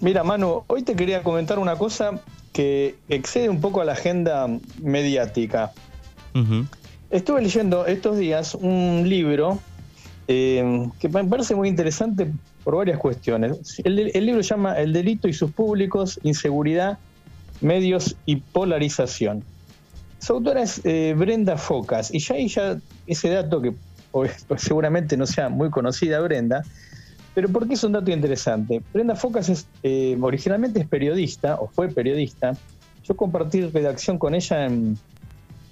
Mira, Manu, hoy te quería comentar una cosa que excede un poco a la agenda mediática. Estuve leyendo estos días un libro eh, que me parece muy interesante por varias cuestiones. El, libro se llama El delito y sus públicos, inseguridad, medios y polarización. Su autora es eh, Brenda Focas, y ya ahí ya ese dato que pues, seguramente no sea muy conocida Brenda, pero ¿por qué es un dato interesante? Brenda Focas es, eh, originalmente es periodista, o fue periodista. Yo compartí redacción con ella en,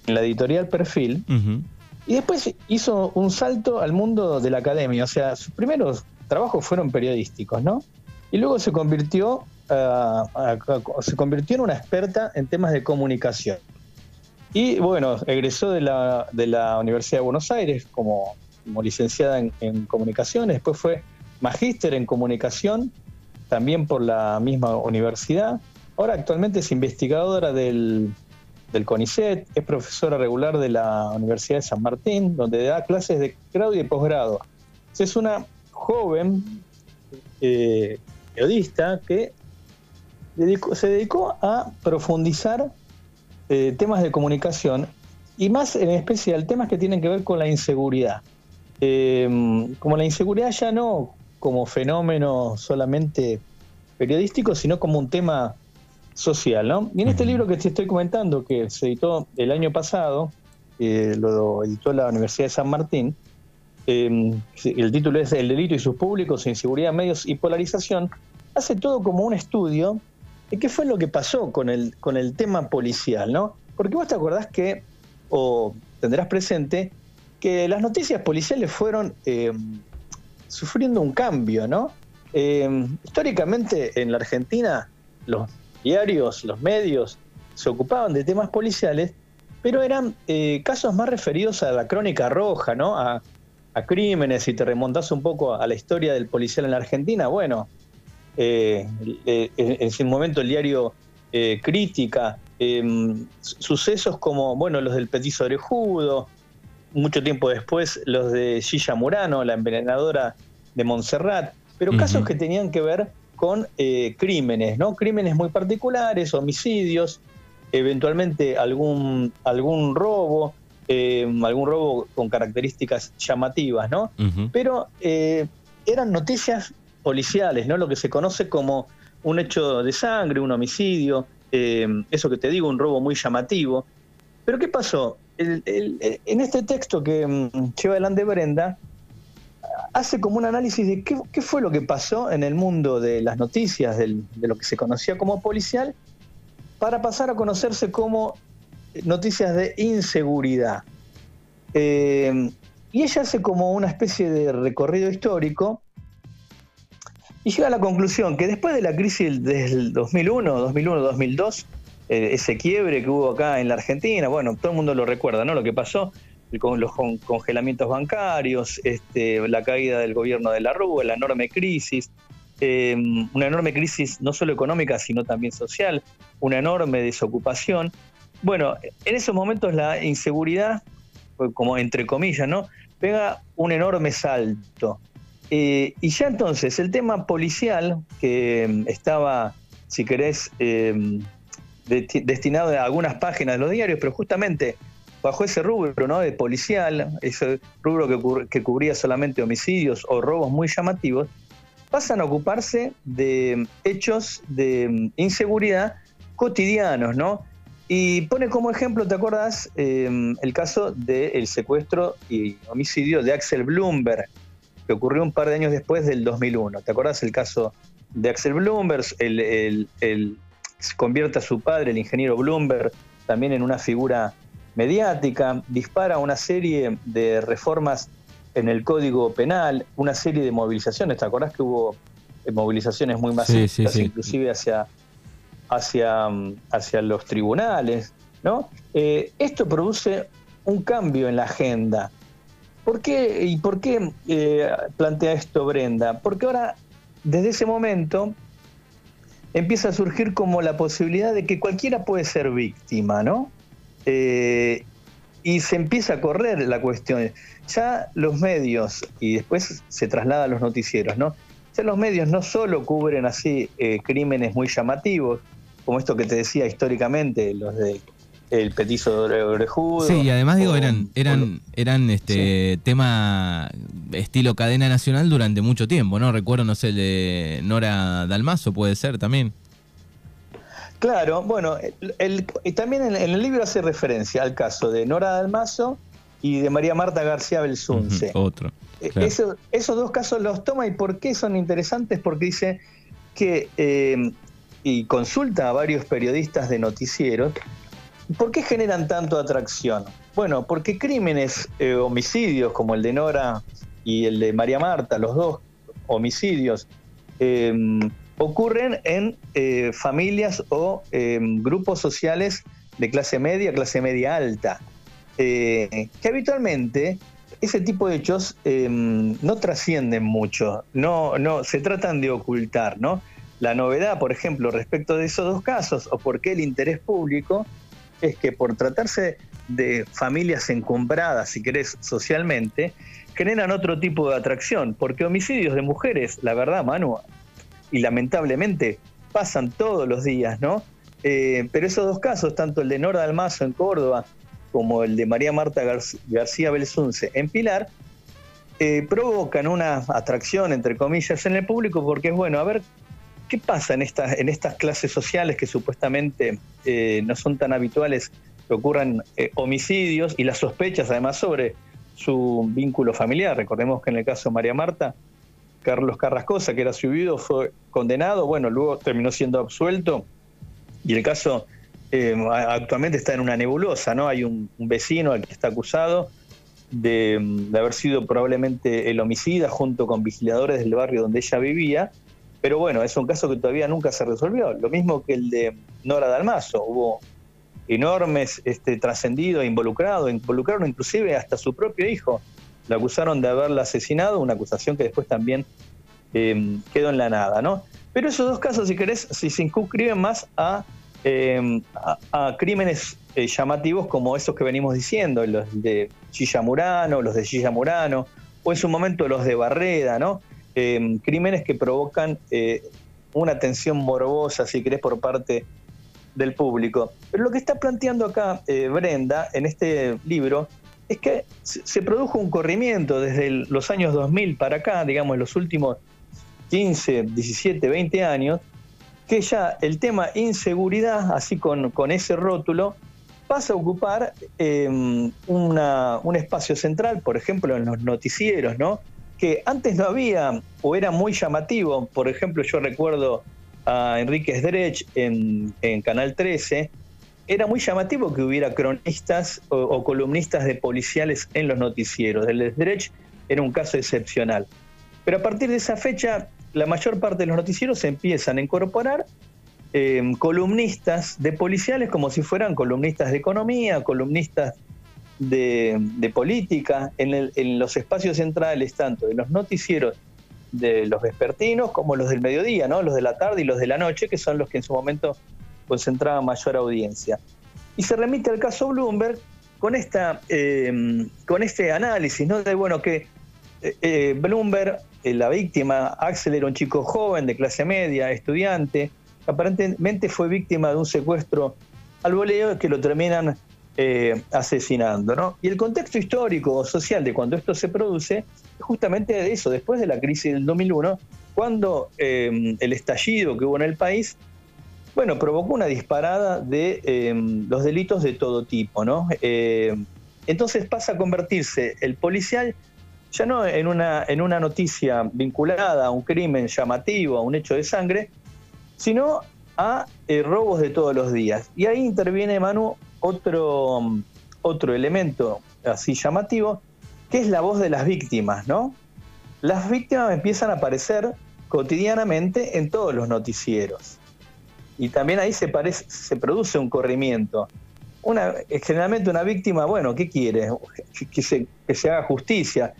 la editorial Perfil. Y después hizo un salto al mundo de la academia. O sea, sus primeros trabajos fueron periodísticos, ¿no? Y luego se convirtió, ah, se convirtió en una experta en temas de comunicación. Y bueno, egresó de la, de la Universidad de Buenos Aires como, como licenciada en, en comunicación, después fue magíster en comunicación, también por la misma universidad. Ahora actualmente es investigadora del, del CONICET, es profesora regular de la Universidad de San Martín, donde da clases de grado y de posgrado. Es una joven eh, periodista que se dedicó a profundizar eh, temas de comunicación y más en especial temas que tienen que ver con la inseguridad. Eh, como la inseguridad ya no como fenómeno solamente periodístico, sino como un tema social, ¿no? Y en este libro que te estoy comentando, que se editó el año pasado, lo editó la Universidad de San Martín, em, el título es El delito y sus públicos, inseguridad, medios y polarización, hace todo como un estudio de qué fue lo que pasó con el, con el tema policial, ¿no? Porque vos te acordás que, o tendrás presente, que las noticias policiales fueron em, sufriendo un cambio, ¿no? Em, históricamente en la Argentina los diarios, los medios se ocupaban de temas policiales, pero eran eh, casos más referidos a la crónica roja, ¿no? A, crímenes, si te remontas un poco a la historia del policial en la Argentina, bueno, eh, eh, en ese momento el diario Crítica, em, sucesos como, bueno, los del petiso orejudo, mucho tiempo después los de Gilla Murano, la envenenadora de Montserrat, pero casos que tenían que ver con eh, crímenes, ¿no? Crímenes muy particulares, homicidios, eventualmente algún, algún robo, eh, algún robo con características llamativas, ¿no? Pero eh, eran noticias policiales, ¿no? Lo que se conoce como un hecho de sangre, un homicidio, eso que te digo, un robo muy llamativo. Pero ¿qué pasó? En este texto que mm, lleva adelante Brenda, hace como un análisis de qué, fue lo que pasó en el mundo de las noticias, de lo que se conocía como policial, para pasar a conocerse como noticias de inseguridad. Eh, y ella hace como una especie de recorrido histórico y llega a la conclusión que después de la crisis del 2001, 2001-2002, eh, ese quiebre que hubo acá en la Argentina, bueno, todo el mundo lo recuerda, ¿no? Lo que pasó con los congelamientos bancarios, este, la caída del gobierno de la Rúa, la enorme crisis, em, una enorme crisis no solo económica, sino también social, una enorme desocupación. Bueno, en esos momentos la inseguridad, como entre comillas, ¿no? Pega un enorme salto. Eh, y ya entonces el tema policial, que em, estaba, si querés, em, destinado a algunas páginas de los diarios, pero justamente bajo ese rubro ¿no? de policial, ese rubro que, cubría solamente homicidios o robos muy llamativos, pasan a ocuparse de hechos de inseguridad cotidianos, ¿no? Y pone como ejemplo, ¿te acuerdas? Eh, el caso del secuestro y homicidio de Axel Bloomberg, que ocurrió un par de años después del 2001. ¿Te acuerdas el caso de Axel Bloomberg? El, se convierte a su padre, el ingeniero Bloomberg, también en una figura mediática, dispara una serie de reformas en el Código Penal, una serie de movilizaciones. ¿Te acordás que hubo eh, movilizaciones muy masivas, inclusive hacia, hacia, hacia los tribunales? ¿no? Eh, esto produce un cambio en la agenda. ¿Por qué, ¿Y por qué eh, plantea esto Brenda? Porque ahora, desde ese momento, empieza a surgir como la posibilidad de que cualquiera puede ser víctima, ¿no? Eh, y se empieza a correr la cuestión. Ya los medios, y después se traslada a los noticieros, ¿no? ya los medios no solo cubren así eh, crímenes muy llamativos, como esto que te decía históricamente, los de el petizo de orejudo. Sí, y además digo, eran, eran, eran este tema estilo cadena nacional durante mucho tiempo, ¿no? Recuerdo, no sé, el de Nora Dalmazo puede ser también. Claro, bueno, el, también en, el libro hace referencia al caso de Nora Dalmazo y de María Marta García Belsunce. otro. Eh, esos dos casos los toma y por qué son interesantes, porque dice que, eh, y consulta a varios periodistas de noticieros, ¿por qué generan tanto atracción? Bueno, porque crímenes, eh, homicidios como el de Nora y el de María Marta, los dos homicidios, ocurren en familias o grupos sociales de clase media, clase media alta, que habitualmente ese tipo de hechos em, no trascienden mucho, no, no, se tratan de ocultar, ¿no? La novedad, por ejemplo, respecto de esos dos casos, o por qué el interés público, es que por tratarse de familias encumbradas, si querés, socialmente, generan otro tipo de atracción, porque homicidios de mujeres, la verdad, Manu, y lamentablemente pasan todos los días, ¿no? Eh, pero esos dos casos, tanto el de Nora Dalmazo en Córdoba como el de María Marta García Belsunce en Pilar, eh, provocan una atracción, entre comillas, en el público porque es bueno, a ver, ¿qué pasa en estas, en estas clases sociales que supuestamente eh, no son tan habituales que ocurran eh, homicidios y las sospechas además sobre su vínculo familiar? Recordemos que en el caso de María Marta, Carlos Carrascosa, que era su viudo, fue condenado, bueno, luego terminó siendo absuelto y el caso eh, actualmente está en una nebulosa, ¿no? Hay un, vecino al que está acusado de, haber sido probablemente el homicida junto con vigiladores del barrio donde ella vivía, pero bueno, es un caso que todavía nunca se resolvió. Lo mismo que el de Nora Dalmazo, hubo enormes este, trascendidos involucrados, involucraron inclusive hasta su propio hijo, lo acusaron de haberla asesinado, una acusación que después también eh, quedó en la nada, ¿no? Pero esos dos casos, si querés, si se inscriben más a eh, a, crímenes eh, llamativos como esos que venimos diciendo, los de Chilla Murano, los de Chilla Murano, o en su momento los de Barreda, ¿no? Eh, crímenes que provocan una tensión morbosa, si querés, por parte del público. Pero lo que está planteando acá Brenda en este libro es que se produjo un corrimiento desde los años 2000 para acá, digamos, los últimos 15, 17, 20 años, que ya el tema inseguridad, así con, con ese rótulo, pasa a ocupar em, un espacio central, por ejemplo, en los noticieros, ¿no? Que antes no había o era muy llamativo. Por ejemplo, yo recuerdo a Enrique Sdrech en, Canal 13. Era muy llamativo que hubiera cronistas o, columnistas de policiales en los noticieros. El Sdrech era un caso excepcional. Pero a partir de esa fecha la mayor parte de los noticieros empiezan a incorporar eh, columnistas de policiales como si fueran columnistas de economía, columnistas de, política, en, los espacios centrales, tanto de los noticieros de los vespertinos como los del mediodía, ¿no? los de la tarde y los de la noche, que son los que en su momento concentraban mayor audiencia. Y se remite al caso Bloomberg con, esta, eh, con este análisis, ¿no? De bueno, que eh, Bloomberg eh, la víctima, Axel era un chico joven de clase media, estudiante, aparentemente fue víctima de un secuestro al voleo que lo terminan eh, asesinando. ¿no? Y el contexto histórico o social de cuando esto se produce es justamente de eso, después de la crisis del 2001, cuando eh, el estallido que hubo en el país, bueno, provocó una disparada de los delitos de todo tipo. ¿no? entonces pasa a convertirse el policial ya no en una, en una noticia vinculada a un crimen llamativo, a un hecho de sangre, sino a eh, robos de todos los días. Y ahí interviene, Manu, otro, otro elemento así llamativo, que es la voz de las víctimas, ¿no? Las víctimas empiezan a aparecer cotidianamente en todos los noticieros. Y también ahí se, parece, se produce un corrimiento. Una, generalmente una víctima, bueno, ¿qué quiere? Que se, que se haga justicia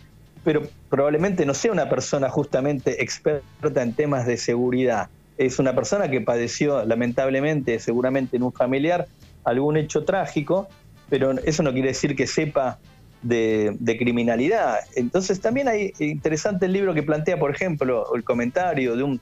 pero probablemente no sea una persona justamente experta en temas de seguridad. Es una persona que padeció lamentablemente, seguramente en un familiar, algún hecho trágico, pero eso no quiere decir que sepa de, criminalidad. Entonces también hay interesante el libro que plantea, por ejemplo, el comentario de un,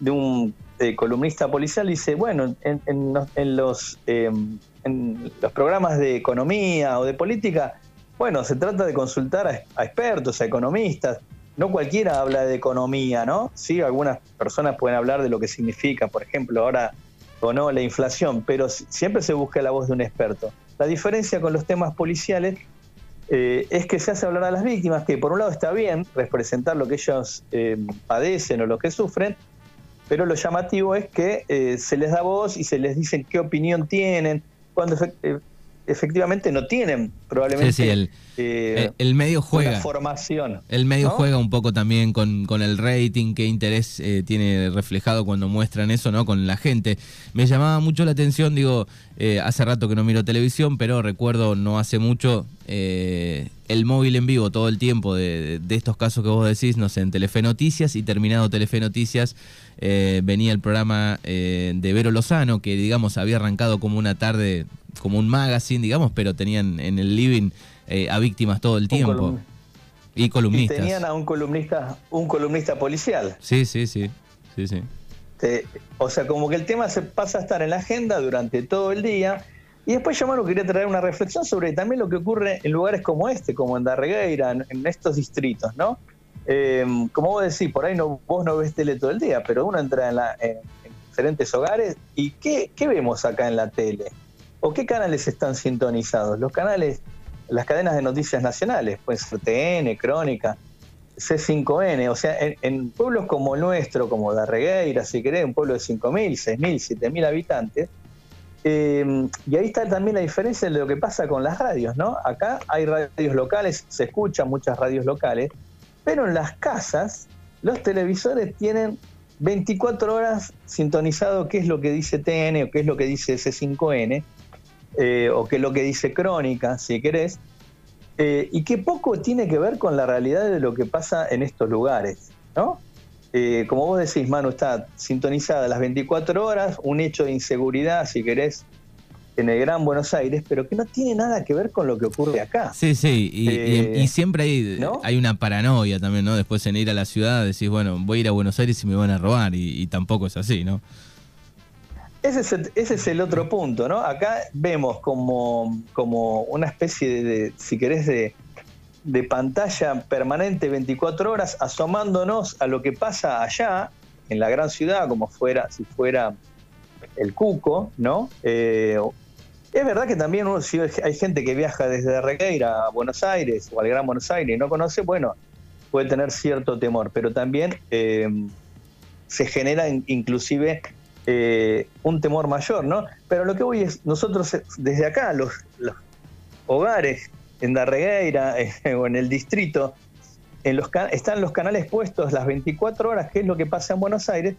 de un eh, columnista policial, dice, bueno, en, en, los, em, en los programas de economía o de política, bueno, se trata de consultar a, expertos, a economistas. No cualquiera habla de economía, ¿no? Sí, algunas personas pueden hablar de lo que significa, por ejemplo, ahora o no la inflación, pero siempre se busca la voz de un experto. La diferencia con los temas policiales eh, es que se hace hablar a las víctimas, que por un lado está bien representar lo que ellos eh, padecen o lo que sufren, pero lo llamativo es que eh, se les da voz y se les dice qué opinión tienen, cuando efectivamente no tienen probablemente el, eh, el, medio juega. formación el medio juega un poco también con, con el rating qué interés eh, tiene reflejado cuando muestran eso no con la gente. Me llamaba mucho la atención digo eh, hace rato que no miro televisión pero recuerdo no hace mucho el móvil en vivo todo el tiempo de, de, estos casos que vos decís no sé en Telefe Noticias y terminado Telefe Noticias venía el programa de Vero Lozano que digamos había arrancado como una tarde como un magazine, digamos, pero tenían en el living eh, a víctimas todo el tiempo. y columnistas. Y tenían a un columnista, un columnista policial. Sí, sí, sí. sí, sí. o sea, como que el tema se pasa a estar en la agenda durante todo el día. Y después yo, Manu, quería traer una reflexión sobre también lo que ocurre en lugares como este, como en Darregueira, en, estos distritos, ¿no? Eh, como vos decís, por ahí no, vos no ves tele todo el día, pero uno entra en, la, en, diferentes hogares y ¿qué, ¿qué, vemos acá en la tele? ¿O qué canales están sintonizados? Los canales, las cadenas de noticias nacionales, pues TN, Crónica, C5N, o sea, en, pueblos como el nuestro, como Darregueira, si querés, un pueblo de 5.000, 6.000, 7.000 habitantes, eh, y ahí está también la diferencia de lo que pasa con las radios, ¿no? Acá hay radios locales, se escuchan muchas radios locales, pero en las casas los televisores tienen 24 horas sintonizado qué es lo que dice TN o qué es lo que dice C5N, eh, o que lo que dice Crónica, si querés, eh, y que poco tiene que ver con la realidad de lo que pasa en estos lugares, ¿no? Eh, como vos decís, Manu, está sintonizada las 24 horas, un hecho de inseguridad, si querés, en el Gran Buenos Aires, pero que no tiene nada que ver con lo que ocurre acá. Sí, sí, y, siempre hay, hay una paranoia también, ¿no? Después en ir a la ciudad decís, bueno, voy a ir a Buenos Aires y me van a robar, y tampoco es así, ¿no? Ese es, el, otro punto, ¿no? Acá vemos como, como una especie de, si querés, de, pantalla permanente 24 horas asomándonos a lo que pasa allá, en la gran ciudad, como fuera, si fuera el Cuco, ¿no? Eh, es verdad que también hay gente que viaja desde Regueira a Buenos Aires o al Gran Buenos Aires y no conoce, bueno, puede tener cierto temor, pero también eh, se genera inclusive eh, un temor mayor, ¿no? Pero lo que voy es, nosotros desde acá, los, hogares en Darregueira eh, o en el distrito, en los, están los canales puestos las 24 horas, que es lo que pasa en Buenos Aires,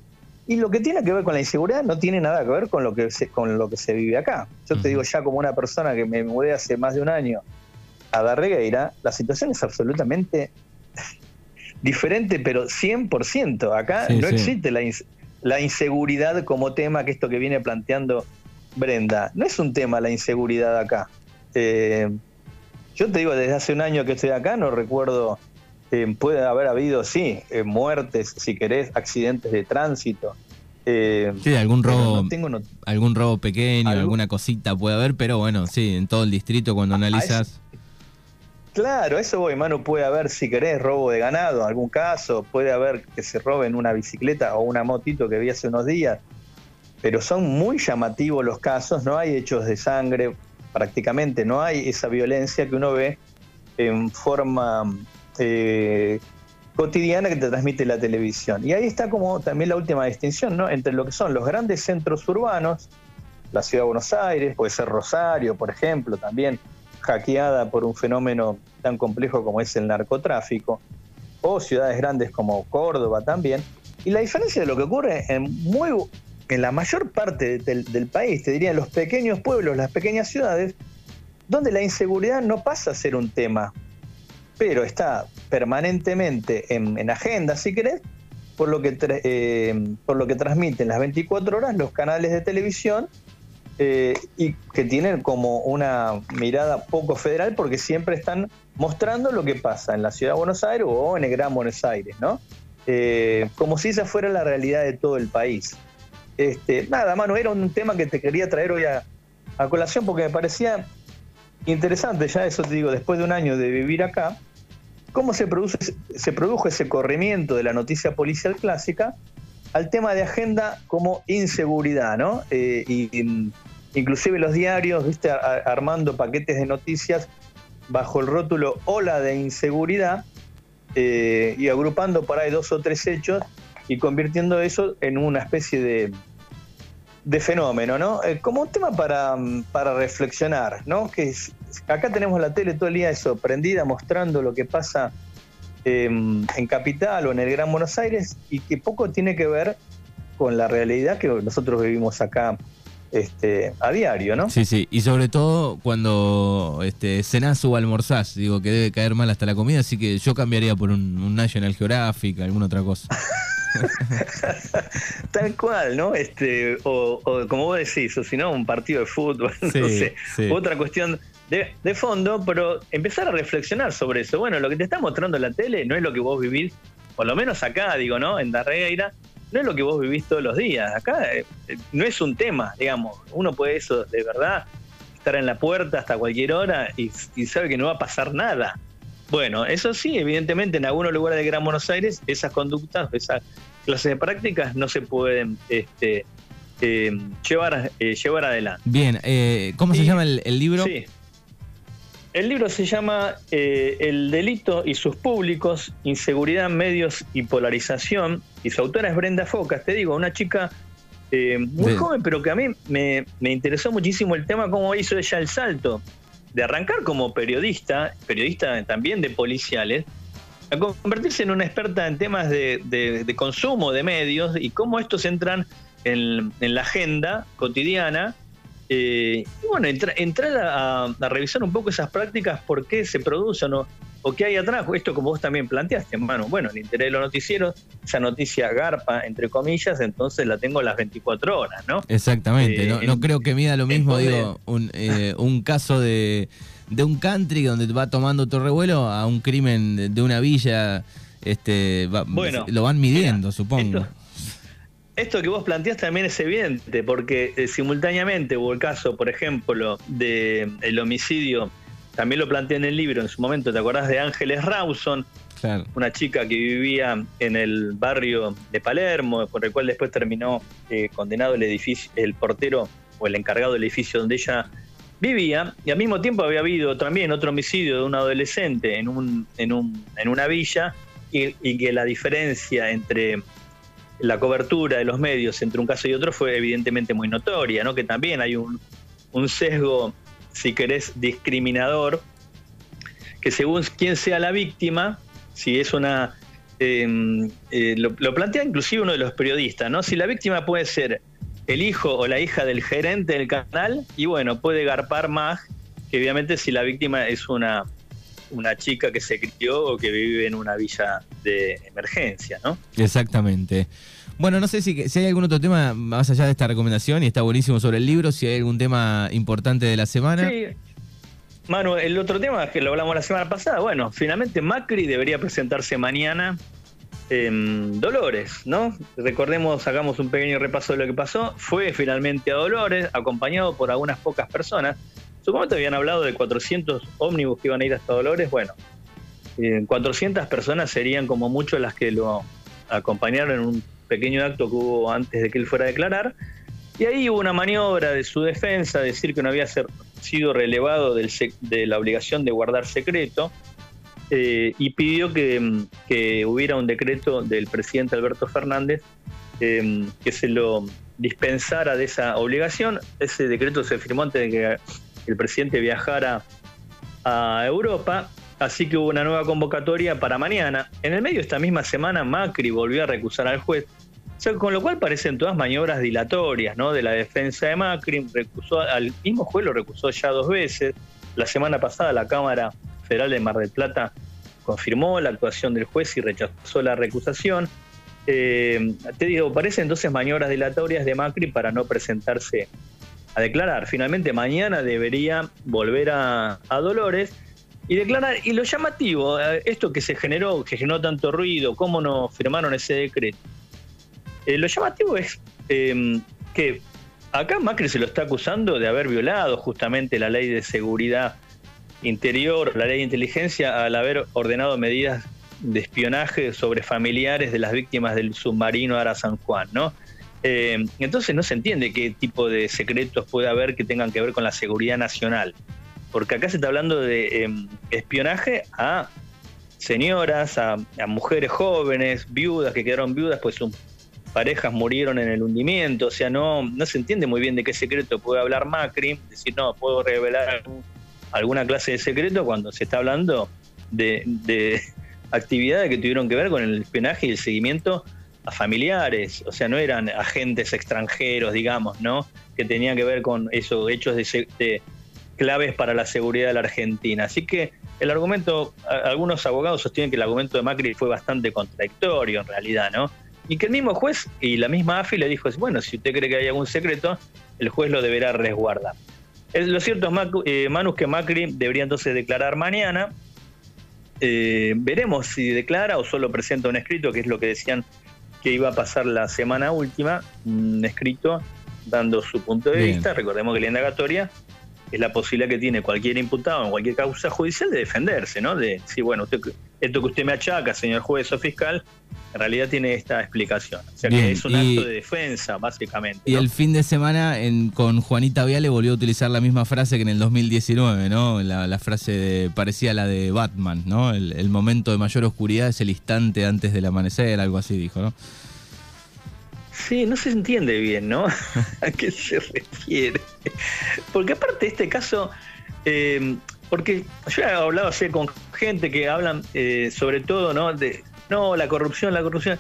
y lo que tiene que ver con la inseguridad no tiene nada que ver con lo que se, con lo que se vive acá. Yo te digo ya como una persona que me mudé hace más de un año a Darregueira, la situación es absolutamente diferente, pero 100%. Acá no existe la inseguridad la inseguridad como tema, que esto que viene planteando Brenda. No es un tema la inseguridad acá. Eh, yo te digo, desde hace un año que estoy acá, no recuerdo, eh, puede haber habido, sí, eh, muertes, si querés, accidentes de tránsito. sí, algún robo, algún robo pequeño, alguna cosita puede haber, pero bueno, sí, en todo el distrito cuando analizas... Claro, eso voy, mano. Puede haber, si querés, robo de ganado, algún caso. Puede haber que se roben una bicicleta o una motito que vi hace unos días. Pero son muy llamativos los casos. No hay hechos de sangre, prácticamente. No hay esa violencia que uno ve en forma eh, cotidiana que te transmite la televisión. Y ahí está como también la última distinción, ¿no? Entre lo que son los grandes centros urbanos, la ciudad de Buenos Aires, puede ser Rosario, por ejemplo, también hackeada por un fenómeno tan complejo como es el narcotráfico, o ciudades grandes como Córdoba también. Y la diferencia de lo que ocurre en, muy, en la mayor parte del, país, te diría en los pequeños pueblos, las pequeñas ciudades, donde la inseguridad no pasa a ser un tema, pero está permanentemente en, agenda, si querés, por lo, que, eh, por lo que transmiten las 24 horas los canales de televisión eh, y que tienen como una mirada poco federal porque siempre están mostrando lo que pasa en la ciudad de Buenos Aires o en el Gran Buenos Aires, ¿no? Eh, como si esa fuera la realidad de todo el país. Este, nada, mano, era un tema que te quería traer hoy a, colación porque me parecía interesante, ya eso te digo, después de un año de vivir acá, cómo se, produce, se produjo ese corrimiento de la noticia policial clásica al tema de agenda como inseguridad, ¿no? Eh, inclusive los diarios, viste, armando paquetes de noticias bajo el rótulo ola de inseguridad eh, y agrupando por ahí dos o tres hechos y convirtiendo eso en una especie de, de fenómeno, ¿no? Eh, como un tema para, para reflexionar, ¿no? Que acá tenemos la tele todo el día eso, prendida, mostrando lo que pasa em, en Capital o en el Gran Buenos Aires y que poco tiene que ver con la realidad que nosotros vivimos acá este, a diario, ¿no? Sí, sí, y sobre todo cuando este, cenás o almorzás, digo que debe caer mal hasta la comida, así que yo cambiaría por un, un National Geographic, alguna otra cosa. Tal cual, ¿no? Este, o, como vos decís, o si no, un partido de fútbol, no sé, otra cuestión de, fondo, pero empezar a reflexionar sobre eso. Bueno, lo que te está mostrando la tele no es lo que vos vivís, por lo menos acá, digo, ¿no? En Darreira, no es lo que vos vivís todos los días. Acá eh, no es un tema, digamos. Uno puede eso, de verdad, estar en la puerta hasta cualquier hora y, y sabe que no va a pasar nada. Bueno, eso sí, evidentemente en algunos lugares de Gran Buenos Aires esas conductas, esas clases de prácticas no se pueden este, eh, llevar, eh, llevar adelante. Bien, eh, ¿cómo se llama el, libro? Sí. El libro se llama El delito y sus públicos, inseguridad, medios y polarización. Y su autora es Brenda Focas, te digo, una chica muy joven, pero que a mí me, me interesó muchísimo el tema, cómo hizo ella el salto de arrancar como periodista, periodista también de policiales, a convertirse en una experta en temas de, consumo de medios y cómo estos entran en, la agenda cotidiana. Eh, y bueno, entrar a, revisar un poco esas prácticas, por qué se producen o qué hay atrás. Esto como vos también planteaste, hermano. Bueno, el interés de los noticieros, esa noticia garpa, entre comillas, entonces la tengo las 24 horas, ¿no? Exactamente. no, eh, creo que mida lo mismo, digo, un, eh, un caso de, de, un country donde va tomando otro revuelo a un crimen de, una villa. Este, bueno, lo van midiendo, supongo. Esto, que vos planteás también es evidente, porque eh, simultáneamente hubo el caso, por ejemplo, del el homicidio también lo planteé en el libro en su momento, ¿te acordás de Ángeles Rawson? Una chica que vivía en el barrio de Palermo, por el cual después terminó eh, condenado el edificio, el portero o el encargado del edificio donde ella vivía, y al mismo tiempo había habido también otro homicidio de un adolescente en, un, en, un, en una villa, y, que la diferencia entre la cobertura de los medios entre un caso y otro fue evidentemente muy notoria, ¿no? que también hay un, un sesgo si querés, discriminador, que según quién sea la víctima, si es una... Em, eh, lo, plantea inclusive uno de los periodistas, ¿no? Si la víctima puede ser el hijo o la hija del gerente del canal, y bueno, puede garpar más que obviamente si la víctima es una, una chica que se crió o que vive en una villa de emergencia, ¿no? Exactamente. Bueno, no sé si, si hay algún otro tema más allá de esta recomendación y está buenísimo sobre el libro, si hay algún tema importante de la semana. Sí. Manu, el otro tema que lo hablamos la semana pasada, bueno, finalmente Macri debería presentarse mañana en Dolores, ¿no? Recordemos, hagamos un pequeño repaso de lo que pasó. Fue finalmente a Dolores, acompañado por algunas pocas personas. Supongo habían hablado de 400 ómnibus que iban a ir hasta Dolores. Bueno, 400 eh, personas serían como mucho las que lo acompañaron en un pequeño acto que hubo antes de que él fuera a declarar. Y ahí hubo una maniobra de su defensa, decir que no había sido relevado de la obligación de guardar secreto, eh, y pidió que, hubiera un decreto del presidente Alberto Fernández eh, que se lo dispensara de esa obligación. Ese decreto se firmó antes de que el presidente viajara a Europa Así que hubo una nueva convocatoria para mañana. En el medio de esta misma semana, Macri volvió a recusar al juez. con lo cual parecen todas maniobras dilatorias ¿no? de la defensa de Macri. Recusó, al mismo juez lo recusó ya dos veces. La semana pasada la Cámara Federal de Mar del Plata confirmó la actuación del juez y rechazó la recusación. Eh, te digo, parecen entonces maniobras dilatorias de Macri para no presentarse declarar. Finalmente mañana debería volver a, Dolores y declarar. Y lo llamativo, eh, esto que se generó, que generó tanto ruido, cómo no firmaron ese decreto. Eh, lo llamativo es em, que acá Macri se lo está acusando de haber violado justamente la ley de seguridad interior, la ley de inteligencia, al haber ordenado medidas de espionaje sobre familiares de las víctimas del submarino Ara San Juan, ¿no? Eh, entonces no se entiende qué tipo de secretos puede haber que tengan que ver con la seguridad nacional. Porque acá se está hablando de em, espionaje a señoras, a, mujeres jóvenes, viudas que quedaron viudas, pues sus parejas murieron en el hundimiento. O sea, no, no se entiende muy bien de qué secreto puede hablar Macri. Decir, no, puedo revelar alguna clase de secreto cuando se está hablando de, de actividades que tuvieron que ver con el espionaje y el seguimiento a familiares, o sea, no eran agentes extranjeros, digamos, ¿no? Que tenían que ver con esos hechos de, claves para la seguridad de la Argentina. Así que el argumento, algunos abogados sostienen que el argumento de Macri fue bastante contradictorio en realidad, ¿no? Y que el mismo juez y la misma AFI le dijo, bueno, si usted cree que hay algún secreto, el juez lo deberá resguardar. lo cierto es, eh, Manu, que Macri debería entonces declarar mañana. Eh, veremos si declara o solo presenta un escrito, que es lo que decían que iba a pasar la semana última, un escrito dando su punto de vista. Recordemos que la indagatoria es la posibilidad que tiene cualquier imputado en cualquier causa judicial de defenderse, ¿no? De decir, bueno, usted, esto que usted me achaca, señor juez o fiscal, en realidad tiene esta explicación. O sea que es un acto de defensa, básicamente. Y el fin de semana con Juanita Viale volvió a utilizar la misma frase que en el 2019, ¿no? La, frase parecía la de Batman, ¿no? El, el, momento de mayor oscuridad es el instante antes del amanecer, algo así dijo, ¿no? Sí, no se entiende bien, ¿no? ¿A qué se refiere? Porque aparte de este caso, eh, porque yo he hablado así con gente que hablan eh, sobre todo, ¿no? De, no, la corrupción, la corrupción.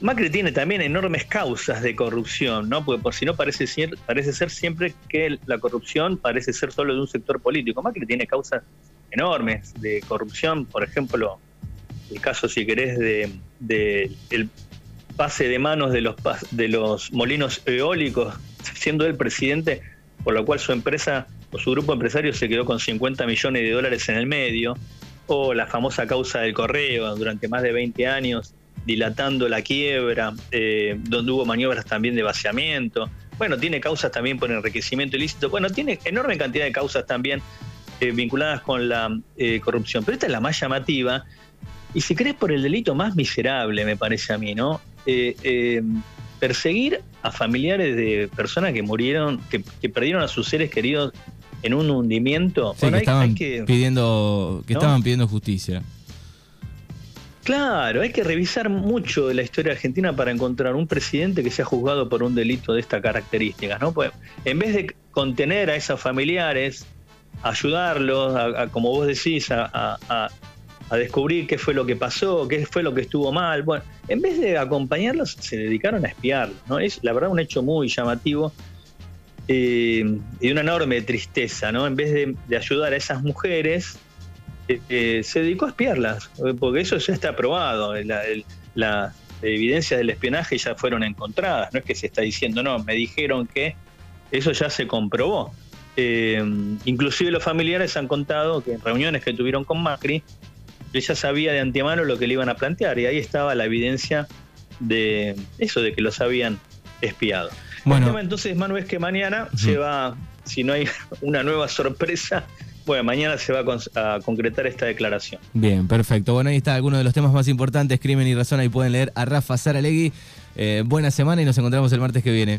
Macri tiene también enormes causas de corrupción, ¿no? Porque por si no parece ser, parece ser siempre que la corrupción parece ser solo de un sector político. Macri tiene causas enormes de corrupción, por ejemplo, el caso, si querés, de, de el pase de manos de los, de los molinos eólicos, siendo él presidente, por lo cual su empresa o su grupo empresario se quedó con 50 millones de dólares en el medio, o la famosa causa del correo durante más de 20 años, dilatando la quiebra, eh, donde hubo maniobras también de vaciamiento. Bueno, tiene causas también por enriquecimiento ilícito. Bueno, tiene enorme cantidad de causas también eh, vinculadas con la eh, corrupción. Pero esta es la más llamativa. Y si crees por el delito más miserable, me parece a mí, ¿no? Eh, eh, perseguir a familiares de personas que murieron, que, perdieron a sus seres queridos en un hundimiento. que, estaban pidiendo, que estaban pidiendo justicia. Claro, hay que revisar mucho de la historia argentina para encontrar un presidente que sea juzgado por un delito de estas características, ¿no? Pues en vez de contener a esos familiares, ayudarlos, como vos decís, a, a descubrir qué fue lo que pasó, qué fue lo que estuvo mal. Bueno, en vez de acompañarlos, se dedicaron a espiarlos. ¿no? Es la verdad un hecho muy llamativo eh, y una enorme tristeza. ¿no? En vez de, ayudar a esas mujeres, eh, eh, se dedicó a espiarlas, porque eso ya está probado. Las evidencias del espionaje ya fueron encontradas. No es que se está diciendo, no, me dijeron que eso ya se comprobó. inclusive los familiares han contado que en reuniones que tuvieron con Macri, ella sabía de antemano lo que le iban a plantear y ahí estaba la evidencia de eso, de que los habían espiado. Bueno. El tema entonces, Manu, es que mañana se va, si no hay una nueva sorpresa, bueno, mañana se va a, concretar esta declaración. Bien, perfecto. Bueno, ahí está alguno de los temas más importantes, crimen y razón. Ahí pueden leer a Rafa Saralegui. Eh, buena semana y nos encontramos el martes que viene.